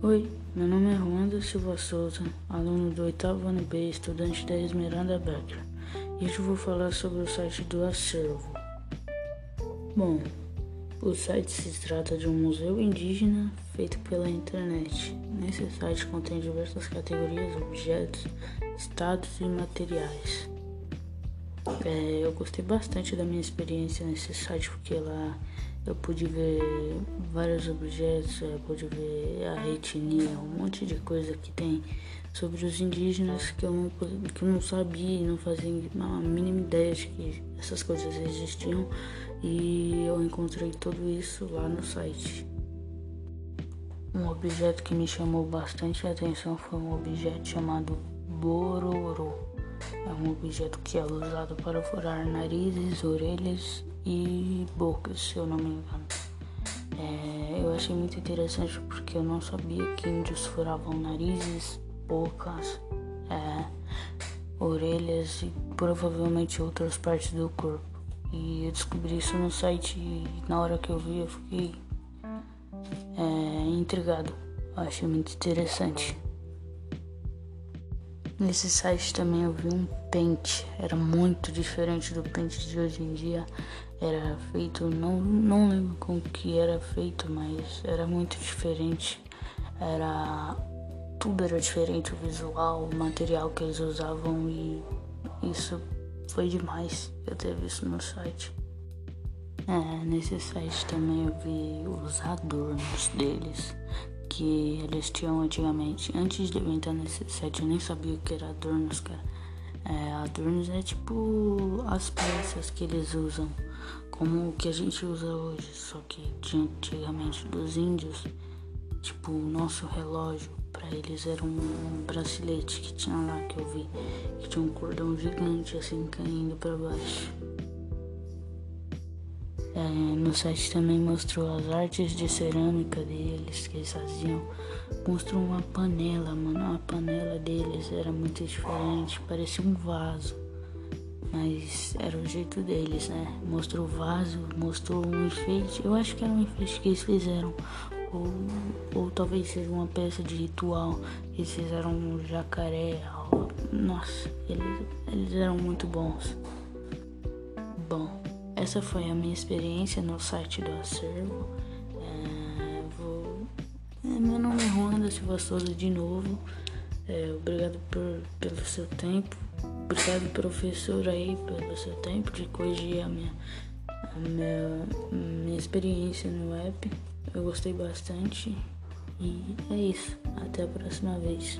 Oi, meu nome é Ruanda Silva Souza, aluno do oitavo ano B, estudante da Esmeralda Becker. E hoje vou falar sobre o site do Acervo. Bom, o site se trata de um museu indígena feito pela internet. Nesse site contém diversas categorias, objetos, estados e materiais. É, eu gostei bastante da minha experiência nesse site porque lá eu pude ver vários objetos, eu pude ver a etnia, um monte de coisa que tem sobre os indígenas que eu não, que eu não sabia não fazia a mínima ideia de que essas coisas existiam e eu encontrei tudo isso lá no site. Um objeto que me chamou bastante a atenção foi um objeto chamado Bororo. É um objeto que é usado para furar narizes, orelhas e bocas, se eu não me engano. É, eu achei muito interessante porque eu não sabia que índios furavam narizes, bocas, é, orelhas e provavelmente outras partes do corpo. E eu descobri isso no site e na hora que eu vi eu fiquei é, intrigado. Eu achei muito interessante. Nesse site também eu vi um pente, era muito diferente do pente de hoje em dia. Era feito, não, não lembro com que era feito, mas era muito diferente. Era tudo era diferente, o visual, o material que eles usavam e isso foi demais eu ter visto no site. É, nesse site também eu vi os adornos deles que eles tinham antigamente. Antes de eu entrar nesse site, eu nem sabia o que era adornos, cara. É, adornos é tipo as peças que eles usam, como o que a gente usa hoje, só que de antigamente dos índios, tipo o nosso relógio, para eles era um bracelete que tinha lá que eu vi, que tinha um cordão gigante assim caindo para baixo. É, no site também mostrou as artes de cerâmica deles que eles faziam. Mostrou uma panela, mano. A panela deles era muito diferente, parecia um vaso. Mas era o jeito deles, né? Mostrou o vaso, mostrou um enfeite. Eu acho que era um enfeite que eles fizeram. Ou, ou talvez seja uma peça de ritual. Eles fizeram um jacaré. Nossa, eles, eles eram muito bons. Bom. Essa foi a minha experiência no site do acervo. É, vou... é, meu nome é Ronda Silva Souza de novo. É, obrigado por, pelo seu tempo. Obrigado, professor, aí, pelo seu tempo de corrigir a minha, a minha, minha experiência no app. Eu gostei bastante. E é isso. Até a próxima vez.